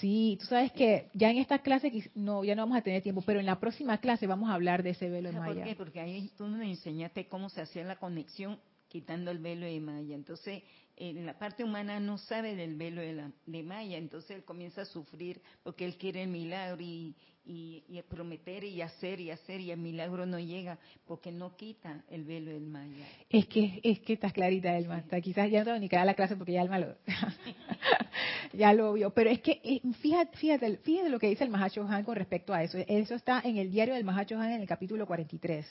Sí, tú sabes que ya en esta clase no, ya no vamos a tener tiempo, pero en la próxima clase vamos a hablar de ese velo de Maya. ¿Por qué? Porque ahí tú nos enseñaste cómo se hacía la conexión quitando el velo de Maya. Entonces, en la parte humana no sabe del velo de, la, de Maya, entonces él comienza a sufrir porque él quiere el milagro y, y, prometer y hacer y hacer y el milagro no llega porque no quita el velo del Maya. Es que es que estás clarita, Elma. Quizás ya no ni que dar la clase porque ya Elma lo, [laughs] ya lo vio. Pero es que eh, fíjate, fíjate, fíjate lo que dice el Mahacho Han con respecto a eso. Eso está en el diario del Mahacho Han en el capítulo 43.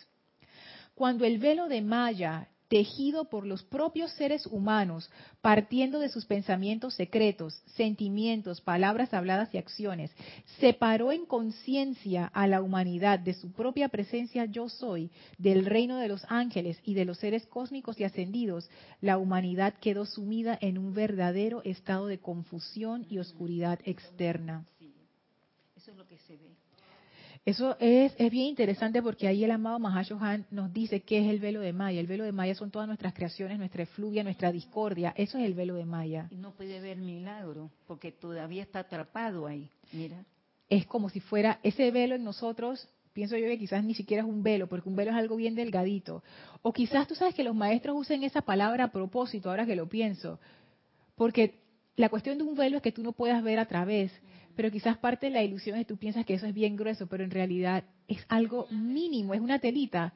Cuando el velo de Maya tejido por los propios seres humanos, partiendo de sus pensamientos secretos, sentimientos, palabras habladas y acciones, separó en conciencia a la humanidad de su propia presencia yo soy, del reino de los ángeles y de los seres cósmicos y ascendidos, la humanidad quedó sumida en un verdadero estado de confusión y oscuridad externa. Eso es lo que se ve. Eso es, es bien interesante porque ahí el amado Mahashohan nos dice qué es el velo de Maya. El velo de Maya son todas nuestras creaciones, nuestra efluvia, nuestra discordia. Eso es el velo de Maya. Y no puede ver milagro porque todavía está atrapado ahí. Mira. Es como si fuera ese velo en nosotros pienso yo que quizás ni siquiera es un velo, porque un velo es algo bien delgadito. O quizás tú sabes que los maestros usen esa palabra a propósito, ahora que lo pienso, porque la cuestión de un velo es que tú no puedas ver a través, pero quizás parte de la ilusión es que tú piensas que eso es bien grueso, pero en realidad es algo mínimo, es una telita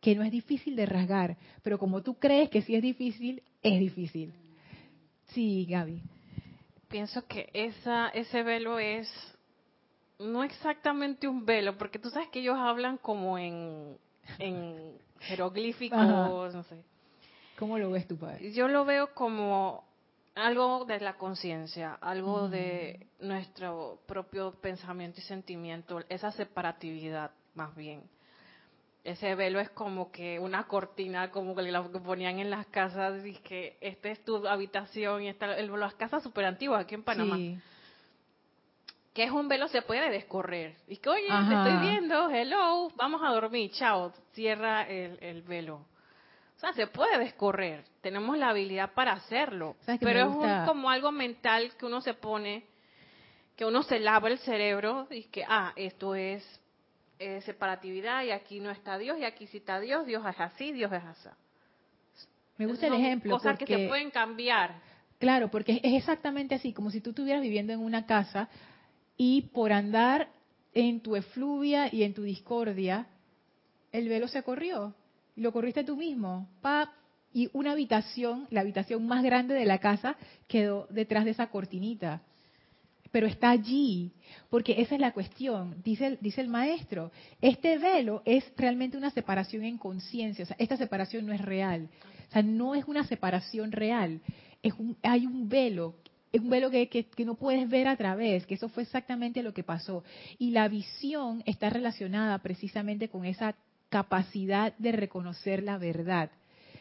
que no es difícil de rasgar, pero como tú crees que sí es difícil, es difícil. Sí, Gaby. Pienso que esa, ese velo es no exactamente un velo, porque tú sabes que ellos hablan como en, en jeroglíficos, no sé. ¿Cómo lo ves tú, padre? Yo lo veo como algo de la conciencia, algo de nuestro propio pensamiento y sentimiento, esa separatividad más bien. Ese velo es como que una cortina, como que la ponían en las casas, y que esta es tu habitación y esta, las casas súper antiguas aquí en Panamá. Que es un velo se puede descorrer. Y que, oye, te estoy viendo, hello, vamos a dormir, chao, cierra el, el velo. O sea, se puede descorrer, tenemos la habilidad para hacerlo, pero es como algo mental que uno se pone, que uno se lava el cerebro y que, ah, esto es separatividad y aquí no está Dios y aquí sí está Dios, Dios es así, Dios es así. Me gusta el ejemplo. Cosas que se pueden cambiar. Claro, porque es exactamente así, como si tú estuvieras viviendo en una casa y por andar en tu efluvia y en tu discordia, el velo se corrió lo corriste tú mismo, pa, y una habitación, la habitación más grande de la casa, quedó detrás de esa cortinita. Pero está allí, porque esa es la cuestión, dice, dice el maestro. Este velo es realmente una separación en conciencia, o sea, esta separación no es real. O sea, no es una separación real, es hay un velo es un velo que, que, no puedes ver a través, que eso fue exactamente lo que pasó. Y la visión está relacionada precisamente con esa capacidad de reconocer la verdad,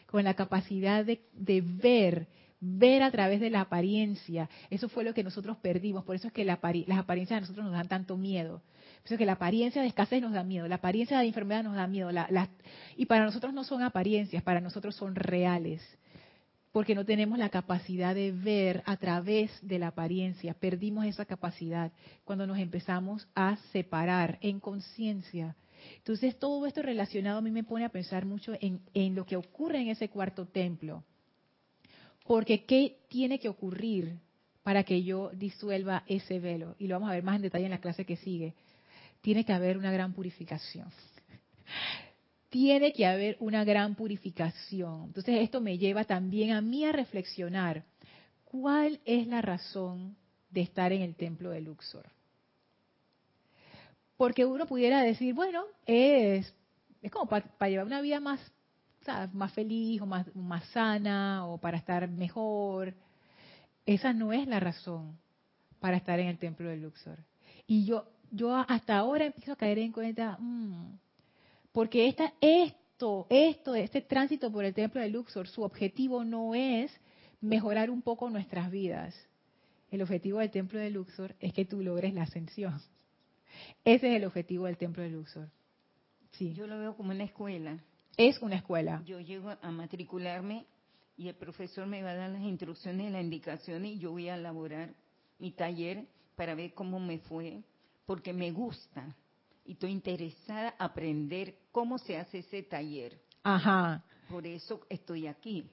con la capacidad de, ver, ver a través de la apariencia. Eso fue lo que nosotros perdimos, por eso es que las apariencias a nosotros nos dan tanto miedo. Por eso es que la apariencia de escasez nos da miedo, la apariencia de enfermedad nos da miedo. y para nosotros no son apariencias, para nosotros son reales. Porque no tenemos la capacidad de ver a través de la apariencia. Perdimos esa capacidad cuando nos empezamos a separar en conciencia entonces, todo esto relacionado a mí me pone a pensar mucho en, lo que ocurre en ese cuarto templo. Porque, ¿qué tiene que ocurrir para que yo disuelva ese velo? Y lo vamos a ver más en detalle en la clase que sigue. Tiene que haber una gran purificación. [laughs] Tiene que haber una gran purificación. Entonces, esto me lleva también a mí a reflexionar. ¿Cuál es la razón de estar en el templo de Luxor? Porque uno pudiera decir, bueno, es, como para llevar una vida más, más feliz o más, más sana o para estar mejor. Esa no es la razón para estar en el templo de Luxor. Y yo, yo hasta ahora empiezo a caer en cuenta, mm, porque esta, esto, esto, este tránsito por el templo de Luxor, su objetivo no es mejorar un poco nuestras vidas. El objetivo del templo de Luxor es que tú logres la ascensión. Ese es el objetivo del templo de Luxor. Sí. Yo lo veo como una escuela. Es una escuela. Yo llego a matricularme y el profesor me va a dar las instrucciones, las indicaciones y yo voy a elaborar mi taller para ver cómo me fue, porque me gusta y estoy interesada en aprender cómo se hace ese taller. Ajá. Por eso estoy aquí.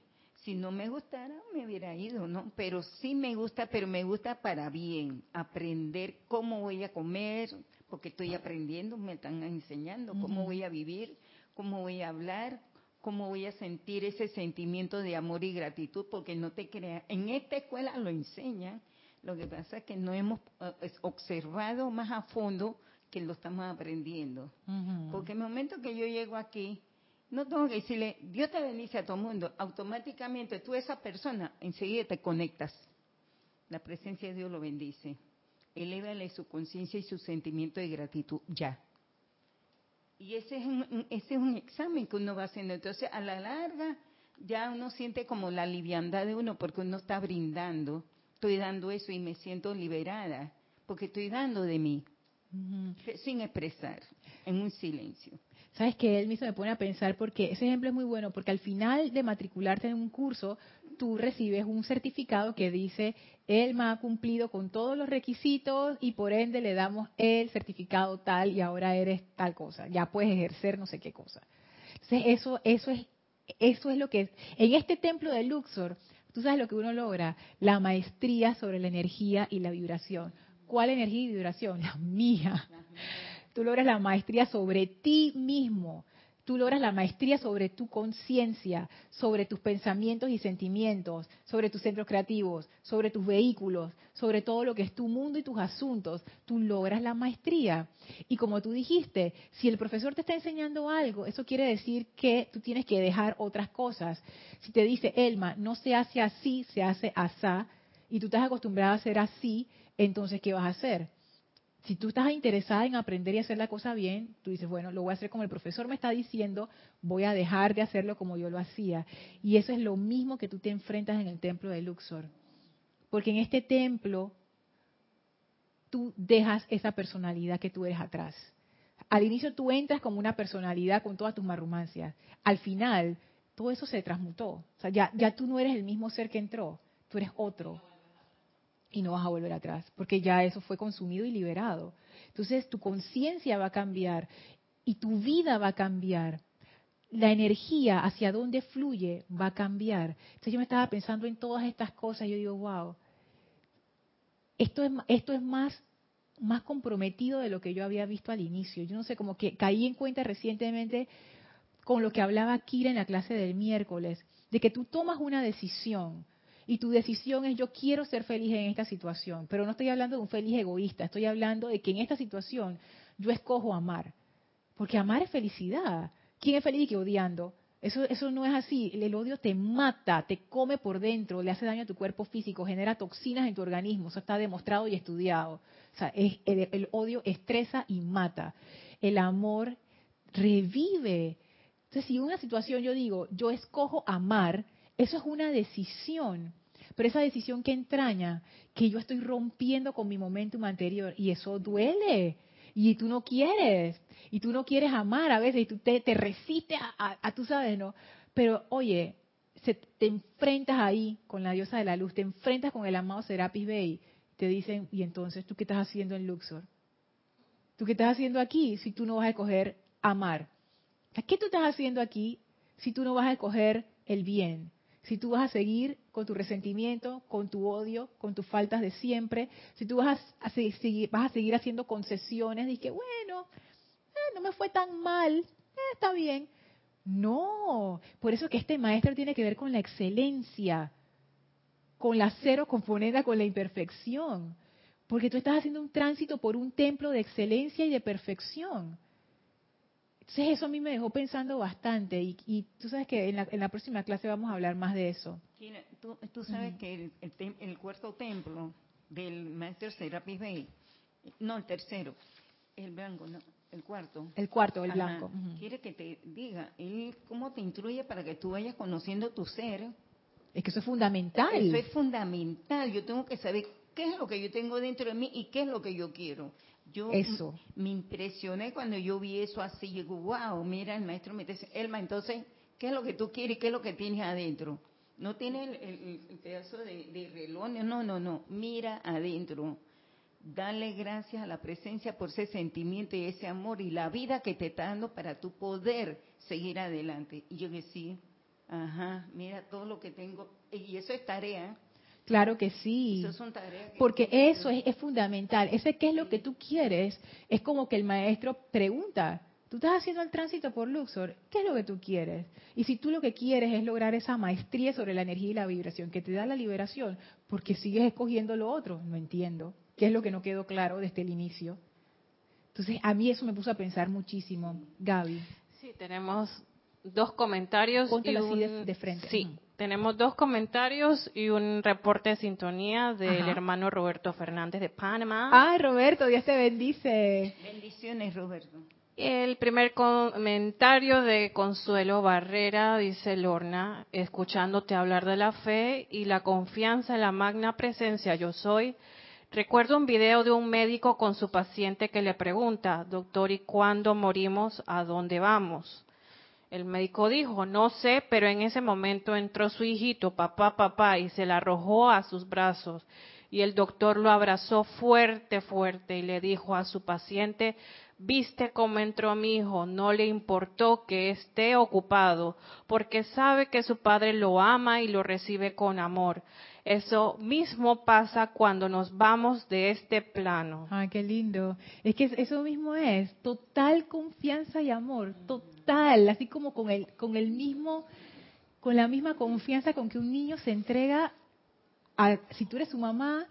Si no me gustara, me hubiera ido, ¿no? Pero sí me gusta, pero me gusta para bien, aprender cómo voy a comer, porque estoy aprendiendo, me están enseñando cómo voy a vivir, cómo voy a hablar, cómo voy a sentir ese sentimiento de amor y gratitud, porque no te creas, en esta escuela lo enseñan, lo que pasa es que no hemos eh, observado más a fondo que lo estamos aprendiendo. Porque el momento que yo llego aquí, no tengo que decirle, Dios te bendice a todo el mundo. Automáticamente tú, esa persona, enseguida te conectas. La presencia de Dios lo bendice. Elévale su conciencia y su sentimiento de gratitud ya. Y ese es, un, ese es un examen que uno va haciendo. Entonces, a la larga, ya uno siente como la liviandad de uno porque uno está brindando. Estoy dando eso y me siento liberada porque estoy dando de mí, sin expresar, en un silencio. Sabes que él mismo me pone a pensar porque ese ejemplo es muy bueno, porque al final de matricularte en un curso, tú recibes un certificado que dice, Elma ha cumplido con todos los requisitos y por ende le damos el certificado tal y ahora eres tal cosa, ya puedes ejercer no sé qué cosa. Entonces eso, eso es, eso es lo que es. En este templo de Luxor, tú sabes lo que uno logra, la maestría sobre la energía y la vibración. ¿Cuál energía y vibración? La mía. Tú logras la maestría sobre ti mismo tú logras la maestría sobre tu conciencia, sobre tus pensamientos y sentimientos, sobre tus centros creativos, sobre tus vehículos, sobre todo lo que es tu mundo y tus asuntos. Tú logras la maestría. Y como tú dijiste, si el profesor te está enseñando algo, eso quiere decir que tú tienes que dejar otras cosas. Si te dice, Elma, no se hace así, se hace asá, y tú estás acostumbrada a hacer así, entonces, ¿qué vas a hacer? Si tú estás interesada en aprender y hacer la cosa bien, tú dices, bueno, lo voy a hacer como el profesor me está diciendo, voy a dejar de hacerlo como yo lo hacía. Y eso es lo mismo que tú te enfrentas en el templo de Luxor. Porque en este templo tú dejas esa personalidad que tú eres atrás. Al inicio tú entras como una personalidad con todas tus marrumancias. Al final, todo eso se transmutó. O sea, ya, ya tú no eres el mismo ser que entró, tú eres otro y no vas a volver atrás, porque ya eso fue consumido y liberado. Entonces tu conciencia va a cambiar y tu vida va a cambiar. La energía hacia dónde fluye va a cambiar. Entonces yo me estaba pensando en todas estas cosas y yo digo, wow, esto es, esto es más, más comprometido de lo que yo había visto al inicio. Yo no sé, como que caí en cuenta recientemente con lo que hablaba Kira en la clase del miércoles, de que tú tomas una decisión, y tu decisión es yo quiero ser feliz en esta situación, pero no estoy hablando de un feliz egoísta, estoy hablando de que en esta situación yo escojo amar, porque amar es felicidad. ¿Quién es feliz que odiando? Eso, eso no es así. El, odio te mata, te come por dentro, le hace daño a tu cuerpo físico, genera toxinas en tu organismo. Eso está demostrado y estudiado. O sea, es, el odio estresa y mata. El amor revive. Entonces, si una situación yo digo, yo escojo amar, eso es una decisión. Pero esa decisión que entraña, que yo estoy rompiendo con mi momentum anterior, y eso duele. Y tú no quieres, y tú no quieres amar a veces, y tú te, te resistes a, a, tú sabes, ¿no? Pero oye, se, te enfrentas ahí con la diosa de la luz, te enfrentas con el amado Serapis Bey, te dicen, y entonces, ¿tú qué estás haciendo en Luxor? ¿Tú qué estás haciendo aquí si tú no vas a escoger amar? ¿Qué tú estás haciendo aquí si tú no vas a escoger el bien? Si tú vas a seguir con tu resentimiento, con tu odio, con tus faltas de siempre, si tú vas a, seguir, vas a seguir haciendo concesiones de que, bueno, eh, no me fue tan mal, eh, está bien. No, por eso que este maestro tiene que ver con la excelencia, con la cero componente, con la imperfección, porque tú estás haciendo un tránsito por un templo de excelencia y de perfección. Entonces eso a mí me dejó pensando bastante y, tú sabes que en la, próxima clase vamos a hablar más de eso. Tú, sabes que el, cuarto templo del maestro Serapis Bey, no el tercero, el blanco, no, el cuarto. El cuarto, el blanco. Quiere que te diga él cómo te instruye para que tú vayas conociendo tu ser. Es que eso es fundamental. Eso es fundamental. Yo tengo que saber qué es lo que yo tengo dentro de mí y qué es lo que yo quiero. Yo eso. me impresioné cuando yo vi eso así. Digo, wow, mira, el maestro me dice, Elma, entonces, ¿qué es lo que tú quieres qué es lo que tienes adentro? No tiene el, pedazo de, de reloj, no, no, no. Mira adentro. Dale gracias a la presencia por ese sentimiento y ese amor y la vida que te está dando para tu poder seguir adelante. Y yo decía, ajá, mira todo lo que tengo. Y eso es tarea Claro que sí. Porque eso es, fundamental. Ese qué es lo que tú quieres es como que el maestro pregunta. Tú estás haciendo el tránsito por Luxor. ¿Qué es lo que tú quieres? Y si tú lo que quieres es lograr esa maestría sobre la energía y la vibración que te da la liberación, porque sigues escogiendo lo otro? No entiendo. ¿Qué es lo que no quedó claro desde el inicio? Entonces, a mí eso me puso a pensar muchísimo. Gaby. Sí, tenemos dos comentarios. Ponte así de, frente. Sí. Tenemos dos comentarios y un reporte de sintonía del hermano Roberto Fernández de Panamá. Ay, Roberto, Dios te bendice. Bendiciones, Roberto. El primer comentario de Consuelo Barrera dice Lorna, escuchándote hablar de la fe y la confianza en la magna presencia yo soy. Recuerdo un video de un médico con su paciente que le pregunta, doctor, ¿y cuándo morimos? ¿A dónde vamos? El médico dijo, no sé, pero en ese momento entró su hijito, papá, papá, y se la arrojó a sus brazos. Y el doctor lo abrazó fuerte, fuerte y le dijo a su paciente, viste cómo entró mi hijo, no le importó que esté ocupado, porque sabe que su padre lo ama y lo recibe con amor. Eso mismo pasa cuando nos vamos de este plano. Ah, qué lindo. Es que eso mismo es, total confianza y amor, total, así como con el, con el mismo, con la misma confianza con que un niño se entrega a, si tú eres su mamá,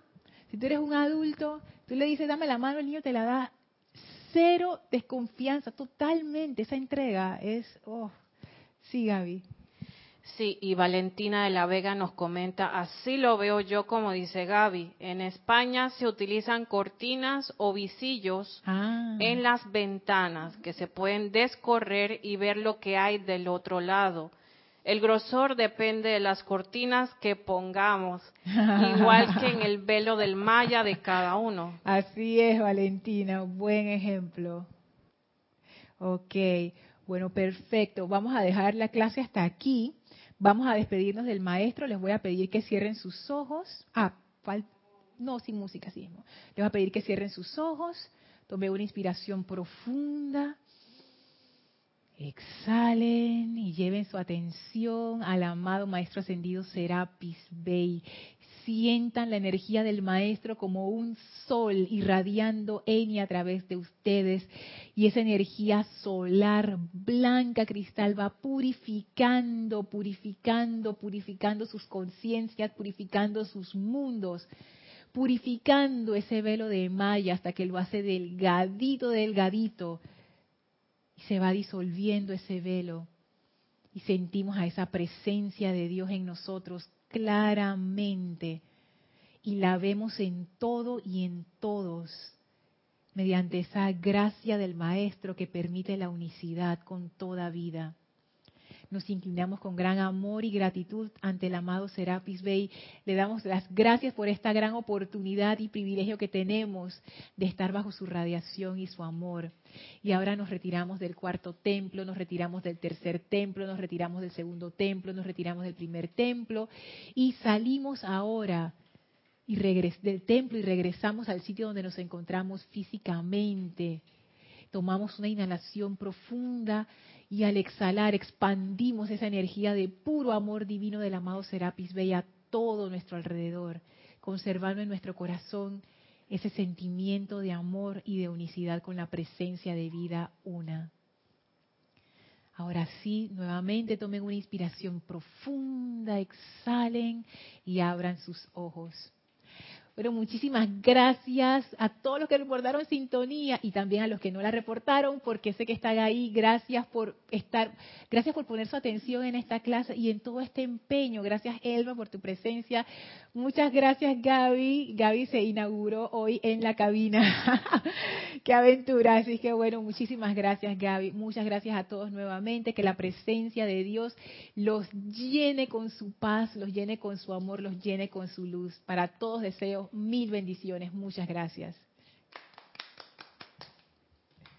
si tú eres un adulto, tú le dices, dame la mano, el niño te la da. Cero desconfianza, totalmente. Esa entrega es, oh, sí, Gaby. Sí, y Valentina de la Vega nos comenta, así lo veo yo como dice Gaby, en España se utilizan cortinas o visillos ah. en las ventanas que se pueden descorrer y ver lo que hay del otro lado. El grosor depende de las cortinas que pongamos, igual que en el [laughs] velo del maya de cada uno. Así es, Valentina, buen ejemplo. Ok, bueno, perfecto. Vamos a dejar la clase hasta aquí. Vamos a despedirnos del maestro. Les voy a pedir que cierren sus ojos. Ah, no, sin música, sí. Les voy a pedir que cierren sus ojos. Tome una inspiración profunda. Exhalen y lleven su atención al amado Maestro Ascendido Serapis Bey sientan la energía del Maestro como un sol irradiando en y a través de ustedes. Y esa energía solar blanca cristal va purificando, purificando, purificando sus conciencias, purificando sus mundos, purificando ese velo de Maya hasta que lo hace delgadito, delgadito. Y se va disolviendo ese velo. Y sentimos a esa presencia de Dios en nosotros claramente y la vemos en todo y en todos mediante esa gracia del Maestro que permite la unicidad con toda vida. Nos inclinamos con gran amor y gratitud ante el amado Serapis Bey. Le damos las gracias por esta gran oportunidad y privilegio que tenemos de estar bajo su radiación y su amor. Y ahora nos retiramos del cuarto templo, nos retiramos del tercer templo, nos retiramos del segundo templo, nos retiramos del primer templo y salimos ahora y del templo y regresamos al sitio donde nos encontramos físicamente. Tomamos una inhalación profunda y al exhalar expandimos esa energía de puro amor divino del amado Serapis Bey a todo nuestro alrededor, conservando en nuestro corazón ese sentimiento de amor y de unicidad con la presencia de vida una. Ahora sí, nuevamente tomen una inspiración profunda, exhalen y abran sus ojos. Pero muchísimas gracias a todos los que reportaron sintonía y también a los que no la reportaron, porque sé que están ahí. Gracias por estar, gracias por poner su atención en esta clase y en todo este empeño. Gracias, Elma, por tu presencia. Muchas gracias, Gaby. Gaby se inauguró hoy en la cabina. [laughs] Qué aventura. Así que bueno, muchísimas gracias, Gaby. Muchas gracias a todos nuevamente. Que la presencia de Dios los llene con su paz, los llene con su amor, los llene con su luz. Para todos deseo mil bendiciones. Muchas gracias.